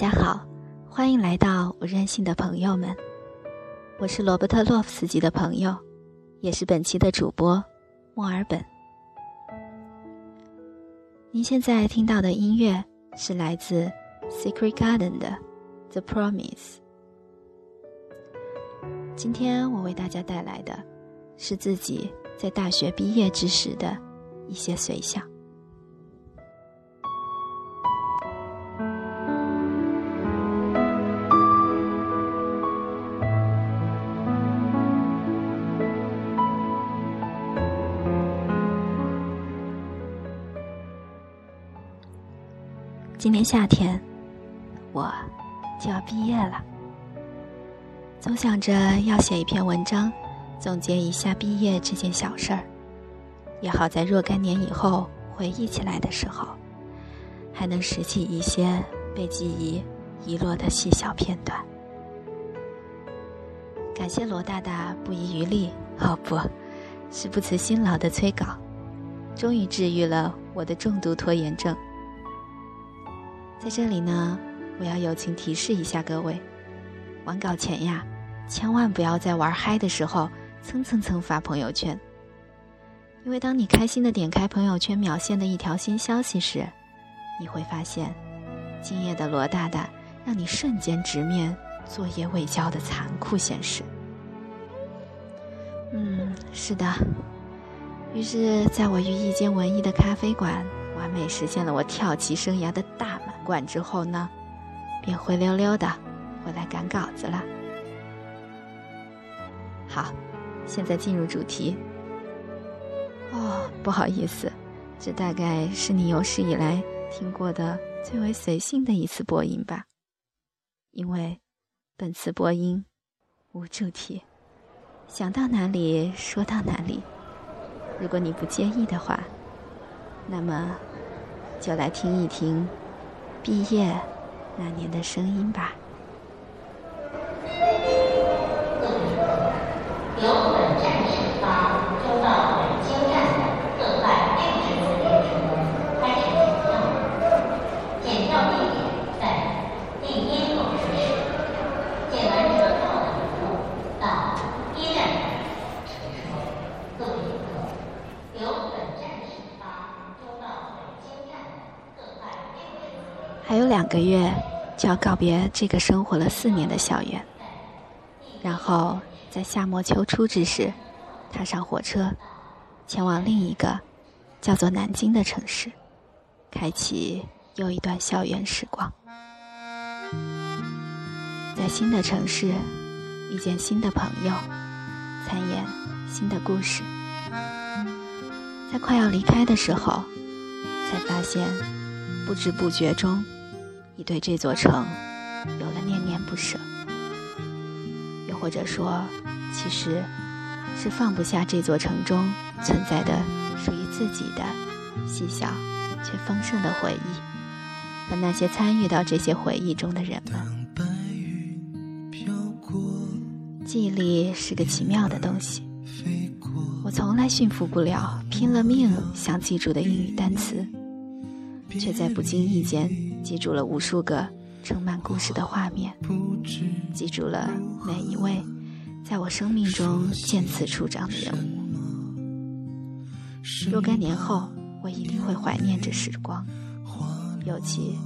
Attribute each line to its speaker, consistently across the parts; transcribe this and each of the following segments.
Speaker 1: 大家好，欢迎来到我任性的朋友们，我是罗伯特洛夫斯基的朋友，也是本期的主播墨尔本。您现在听到的音乐是来自 Secret Garden 的《The Promise》。今天我为大家带来的是自己在大学毕业之时的一些随想。今年夏天，我就要毕业了。总想着要写一篇文章，总结一下毕业这件小事儿，也好在若干年以后回忆起来的时候，还能拾起一些被记忆遗落的细小片段。感谢罗大大不遗余力，哦不，是不辞辛劳的催稿，终于治愈了我的重度拖延症。在这里呢，我要友情提示一下各位：完稿前呀，千万不要在玩嗨的时候蹭蹭蹭发朋友圈。因为当你开心的点开朋友圈秒现的一条新消息时，你会发现，今夜的罗大大让你瞬间直面作业未交的残酷现实。嗯，是的。于是，在我于一间文艺的咖啡馆，完美实现了我跳棋生涯的大满。馆之后呢，便灰溜溜的回来赶稿子了。好，现在进入主题。哦，不好意思，这大概是你有史以来听过的最为随性的一次播音吧？因为本次播音无主题，想到哪里说到哪里。如果你不介意的话，那么就来听一听。毕业那年的声音吧。还有两个月就要告别这个生活了四年的校园，然后在夏末秋初之时，踏上火车，前往另一个叫做南京的城市，开启又一段校园时光。在新的城市遇见新的朋友，参演新的故事，在快要离开的时候，才发现不知不觉中。已对这座城有了念念不舍，又或者说，其实是放不下这座城中存在的属于自己的细小却丰盛的回忆，和那些参与到这些回忆中的人们。记忆力是个奇妙的东西，我从来驯服不了拼了命想记住的英语单词，却在不经意间。记住了无数个盛满故事的画面，记住了每一位在我生命中渐次出场的人物。若干年后，我一定会怀念这时光，尤其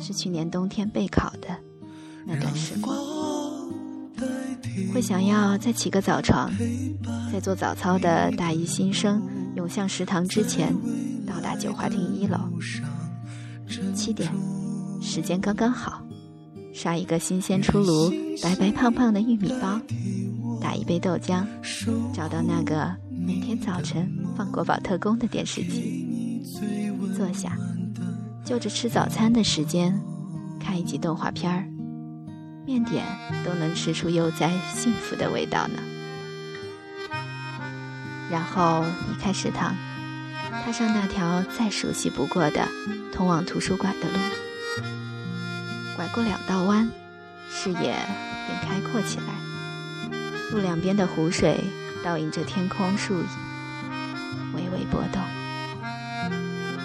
Speaker 1: 是去年冬天备考的那段时光。会想要再起个早床，在做早操的大一新生涌向食堂之前，到达九华亭一楼。七点，时间刚刚好，刷一个新鲜出炉、白白胖胖的玉米包，打一杯豆浆，找到那个每天早晨放国宝特工的电视机，坐下，就着吃早餐的时间看一集动画片儿，面点都能吃出悠哉幸福的味道呢。然后离开食堂。踏上那条再熟悉不过的通往图书馆的路，拐过两道弯，视野便开阔起来。路两边的湖水倒映着天空树影，微微波动。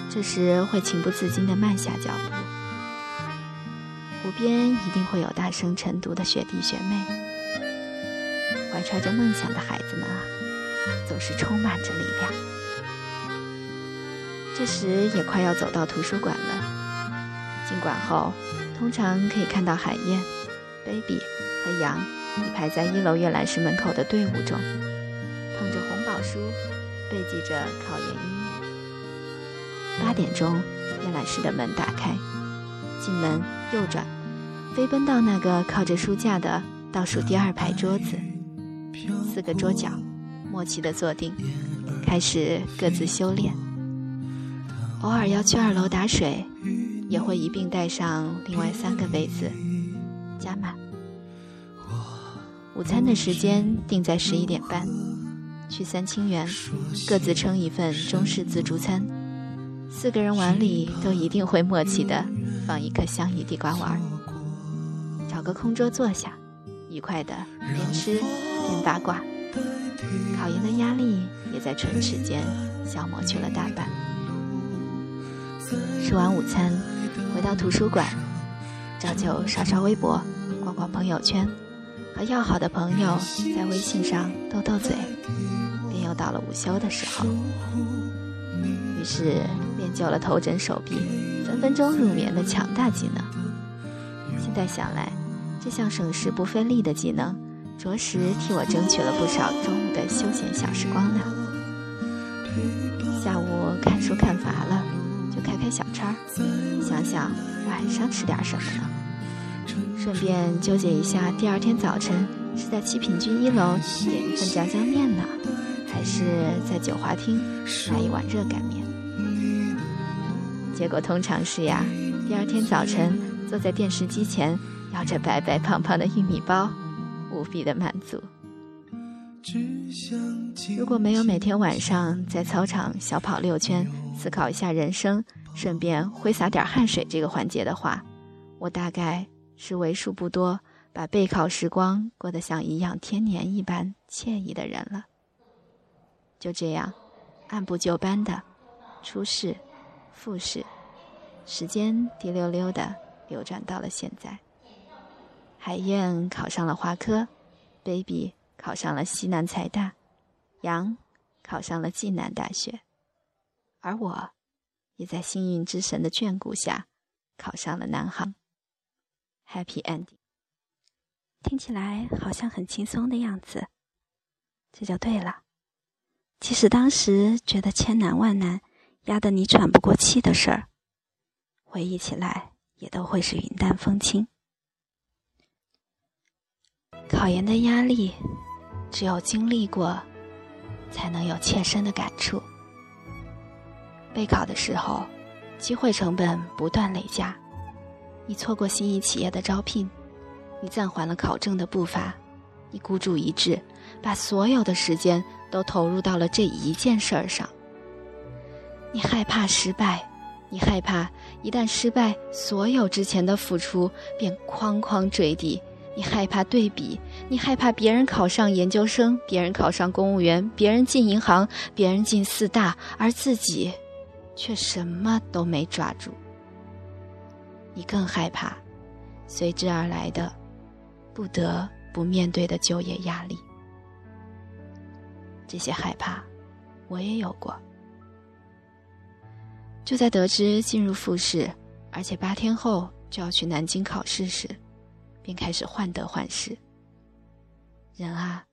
Speaker 1: 这时会情不自禁地慢下脚步。湖边一定会有大声晨读的学弟学妹，怀揣着梦想的孩子们啊，总是充满着力量。这时也快要走到图书馆了，进馆后通常可以看到海燕、baby 和杨一排在一楼阅览室门口的队伍中，捧着红宝书，背记着考研英语。八点钟，阅览室的门打开。进门右转，飞奔到那个靠着书架的倒数第二排桌子，四个桌角，默契地坐定，开始各自修炼。偶尔要去二楼打水，也会一并带上另外三个杯子，加满。午餐的时间定在十一点半，去三清园，各自称一份中式自助餐，四个人碗里都一定会默契的。放一颗香芋地瓜丸，找个空桌坐下，愉快的边吃边八卦。考研的压力也在唇齿间消磨去了大半。吃完午餐，回到图书馆，照旧刷刷微博，逛逛朋友圈，和要好的朋友在微信上斗斗嘴，便又到了午休的时候。于是练就了头枕手臂。分分钟入眠的强大技能。现在想来，这项省时不费力的技能，着实替我争取了不少中午的休闲小时光呢。下午看书看乏了，小差，想想晚上吃点什么呢？顺便纠结一下，第二天早晨是在七品居一楼点一份炸酱面呢，还是在九华厅来一碗热干面？结果通常是呀，第二天早晨坐在电视机前，咬着白白胖胖的玉米包，无比的满足。如果没有每天晚上在操场小跑六圈，思考一下人生，顺便挥洒点汗水这个环节的话，我大概是为数不多把备考时光过得像颐养天年一般惬意的人了。就这样，按部就班的初试。复试，时间滴溜溜的流转到了现在。海燕考上了华科，baby 考上了西南财大，杨考上了暨南大学，而我，也在幸运之神的眷顾下，考上了南航。Happy ending，听起来好像很轻松的样子，这就对了。即使当时觉得千难万难。压得你喘不过气的事儿，回忆起来也都会是云淡风轻。考研的压力，只有经历过，才能有切身的感触。备考的时候，机会成本不断累加，你错过心仪企业的招聘，你暂缓了考证的步伐，你孤注一掷，把所有的时间都投入到了这一件事儿上。你害怕失败，你害怕一旦失败，所有之前的付出便哐哐坠地。你害怕对比，你害怕别人考上研究生，别人考上公务员，别人进银行，别人进四大，而自己却什么都没抓住。你更害怕随之而来的不得不面对的就业压力。这些害怕，我也有过。就在得知进入复试，而且八天后就要去南京考试时，便开始患得患失。人啊，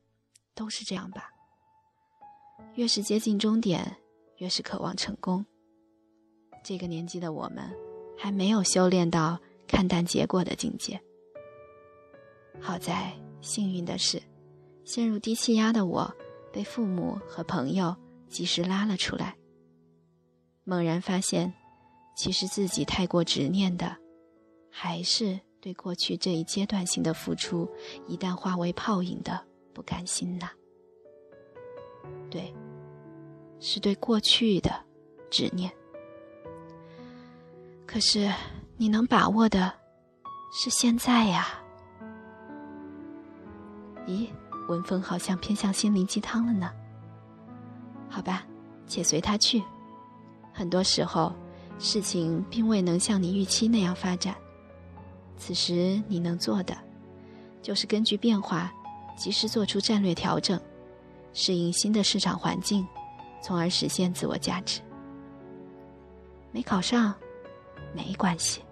Speaker 1: 都是这样吧。越是接近终点，越是渴望成功。这个年纪的我们，还没有修炼到看淡结果的境界。好在幸运的是，陷入低气压的我，被父母和朋友及时拉了出来。猛然发现，其实自己太过执念的，还是对过去这一阶段性的付出，一旦化为泡影的不甘心呐。对，是对过去的执念。可是，你能把握的，是现在呀。咦，文风好像偏向心灵鸡汤了呢。好吧，且随他去。很多时候，事情并未能像你预期那样发展。此时你能做的，就是根据变化，及时做出战略调整，适应新的市场环境，从而实现自我价值。没考上，没关系，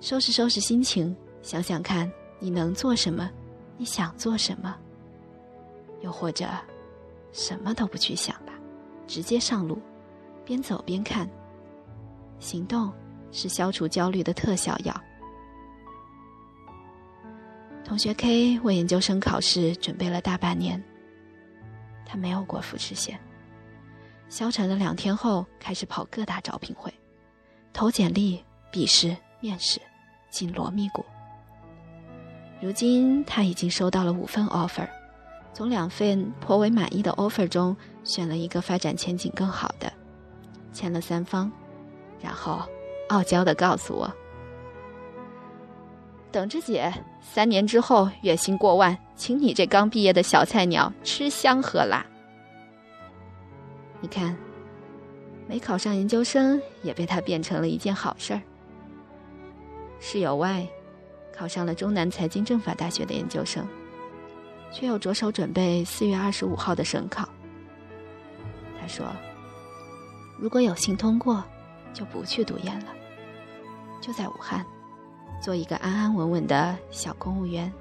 Speaker 1: 收拾收拾心情，想想看你能做什么，你想做什么，又或者，什么都不去想吧，直接上路，边走边看。行动是消除焦虑的特效药。同学 K 为研究生考试准备了大半年，他没有过复试线。消沉了两天后，开始跑各大招聘会，投简历、笔试、面试，紧锣密鼓。如今他已经收到了五份 offer，从两份颇为满意的 offer 中选了一个发展前景更好的，签了三方，然后傲娇的告诉我。等着姐，三年之后月薪过万，请你这刚毕业的小菜鸟吃香喝辣。你看，没考上研究生也被他变成了一件好事儿。室友 Y 考上了中南财经政法大学的研究生，却又着手准备四月二十五号的省考。他说：“如果有幸通过，就不去读研了，就在武汉。”做一个安安稳稳的小公务员，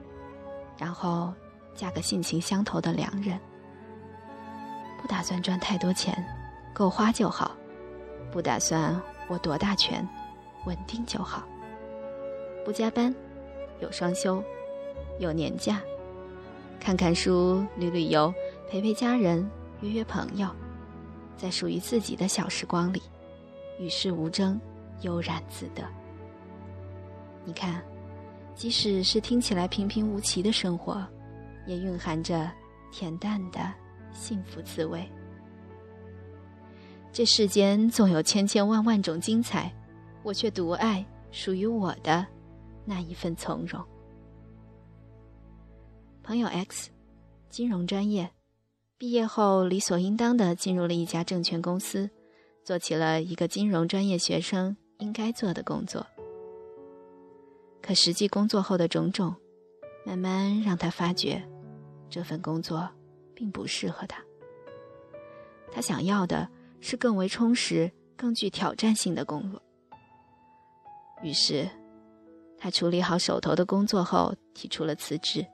Speaker 1: 然后嫁个性情相投的良人。不打算赚太多钱，够花就好；不打算握多大权，稳定就好。不加班，有双休，有年假，看看书，旅旅游，陪陪家人，约约朋友，在属于自己的小时光里，与世无争，悠然自得。你看，即使是听起来平平无奇的生活，也蕴含着恬淡的幸福滋味。这世间纵有千千万万种精彩，我却独爱属于我的那一份从容。朋友 X，金融专业，毕业后理所应当的进入了一家证券公司，做起了一个金融专业学生应该做的工作。可实际工作后的种种，慢慢让他发觉，这份工作并不适合他。他想要的是更为充实、更具挑战性的工作。于是，他处理好手头的工作后，提出了辞职，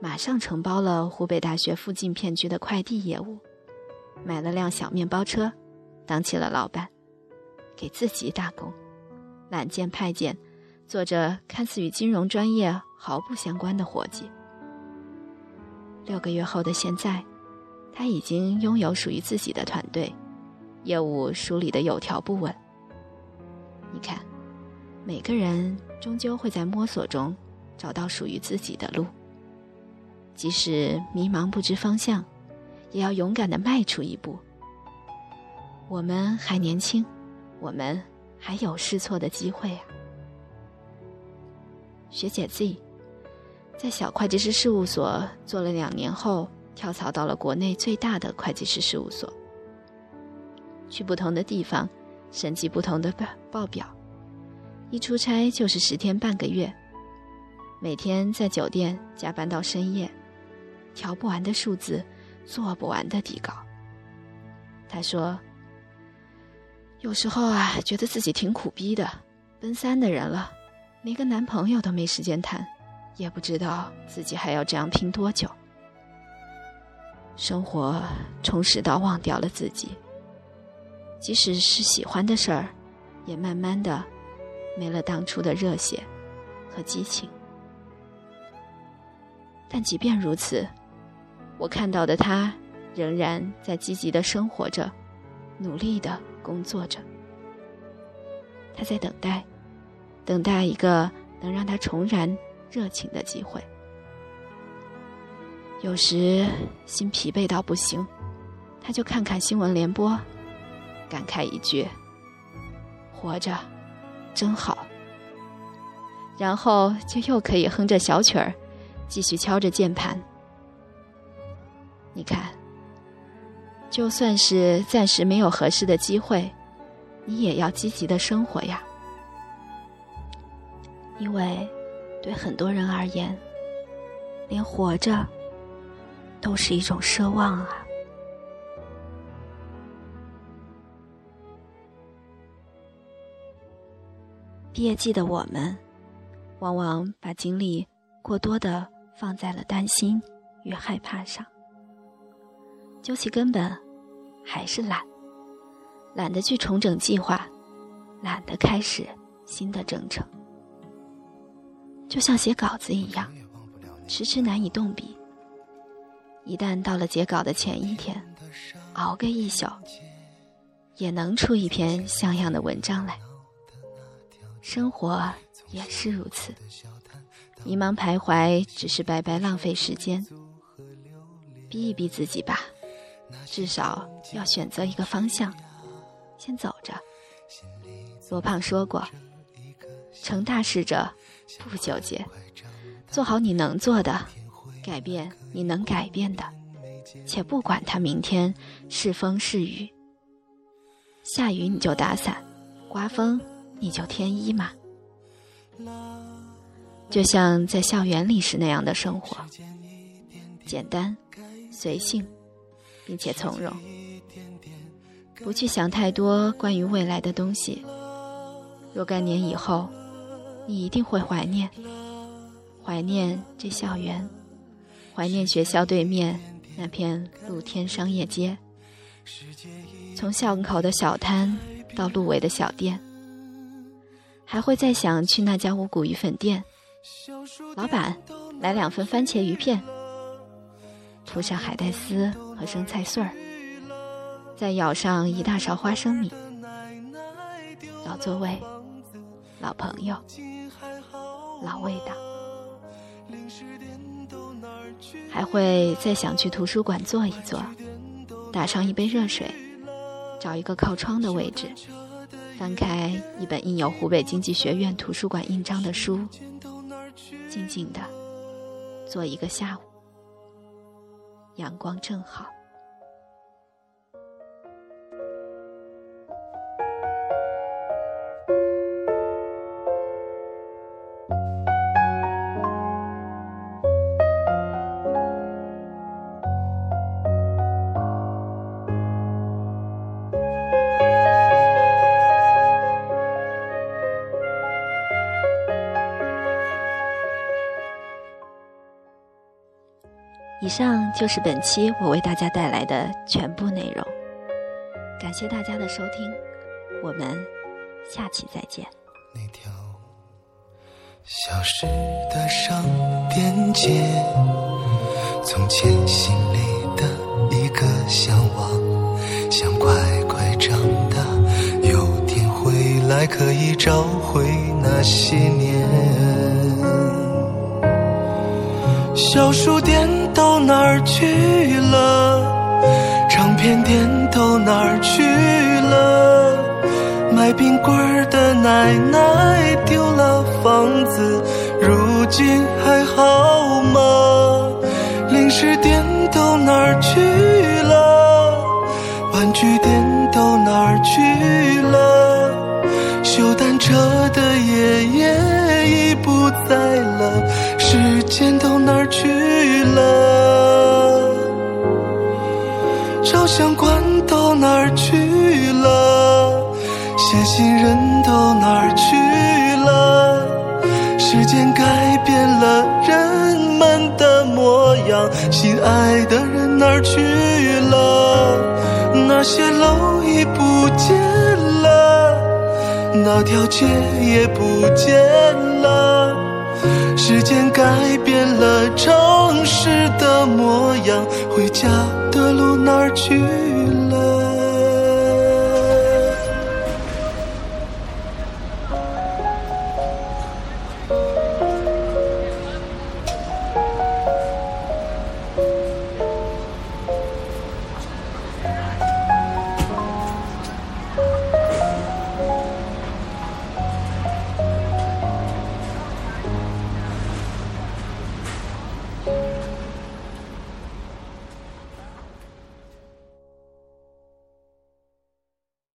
Speaker 1: 马上承包了湖北大学附近片区的快递业务，买了辆小面包车，当起了老板，给自己打工，揽件派件。做着看似与金融专业毫不相关的活计。六个月后的现在，他已经拥有属于自己的团队，业务梳理的有条不紊。你看，每个人终究会在摸索中找到属于自己的路。即使迷茫不知方向，也要勇敢的迈出一步。我们还年轻，我们还有试错的机会啊！学姐 Z，在小会计师事务所做了两年后，跳槽到了国内最大的会计师事务所。去不同的地方，审计不同的报报表，一出差就是十天半个月，每天在酒店加班到深夜，调不完的数字，做不完的底稿。他说：“有时候啊，觉得自己挺苦逼的，奔三的人了。”连个男朋友都没时间谈，也不知道自己还要这样拼多久。生活充实到忘掉了自己，即使是喜欢的事儿，也慢慢的没了当初的热血和激情。但即便如此，我看到的他仍然在积极的生活着，努力的工作着。他在等待。等待一个能让他重燃热情的机会。有时心疲惫到不行，他就看看新闻联播，感慨一句：“活着真好。”然后就又可以哼着小曲儿，继续敲着键盘。你看，就算是暂时没有合适的机会，你也要积极的生活呀。因为对很多人而言，连活着都是一种奢望啊。毕业季的我们，往往把精力过多的放在了担心与害怕上。究其根本，还是懒，懒得去重整计划，懒得开始新的征程。就像写稿子一样，迟迟难以动笔。一旦到了截稿的前一天，熬个一宿，也能出一篇像样的文章来。生活也是如此，迷茫徘徊只是白白浪费时间。逼一逼自己吧，至少要选择一个方向，先走着。罗胖说过：“成大事者不纠结，做好你能做的，改变你能改变的，且不管它明天是风是雨。下雨你就打伞，刮风。”你就添衣嘛，就像在校园里时那样的生活，简单、随性，并且从容，不去想太多关于未来的东西。若干年以后，你一定会怀念，怀念这校园，怀念学校对面那片露天商业街，从校门口的小摊到路尾的小店。还会再想去那家五谷鱼粉店，老板，来两份番茄鱼片，涂上海带丝和生菜碎儿，再舀上一大勺花生米。老座位，老朋友，老味道。还会再想去图书馆坐一坐，打上一杯热水，找一个靠窗的位置。翻开一本印有湖北经济学院图书馆印章的书，静静地坐一个下午，阳光正好。上就是本期我为大家带来的全部内容，感谢大家的收听，我们下期再见。
Speaker 2: 那条消失的商店街，从前心里的一个向往，想乖乖长大，有天回来可以找回那些年。小书店到哪儿去了？唱片店到哪儿去了？卖冰棍儿的奶奶丢了房子，如今还好吗？零食店到哪儿去了？玩具店到哪写信人到哪儿去了？时间改变了人们的模样，心爱的人哪儿去了？那些楼已不见了，那条街也不见了。时间改变了城市的模样，回家的路哪儿去？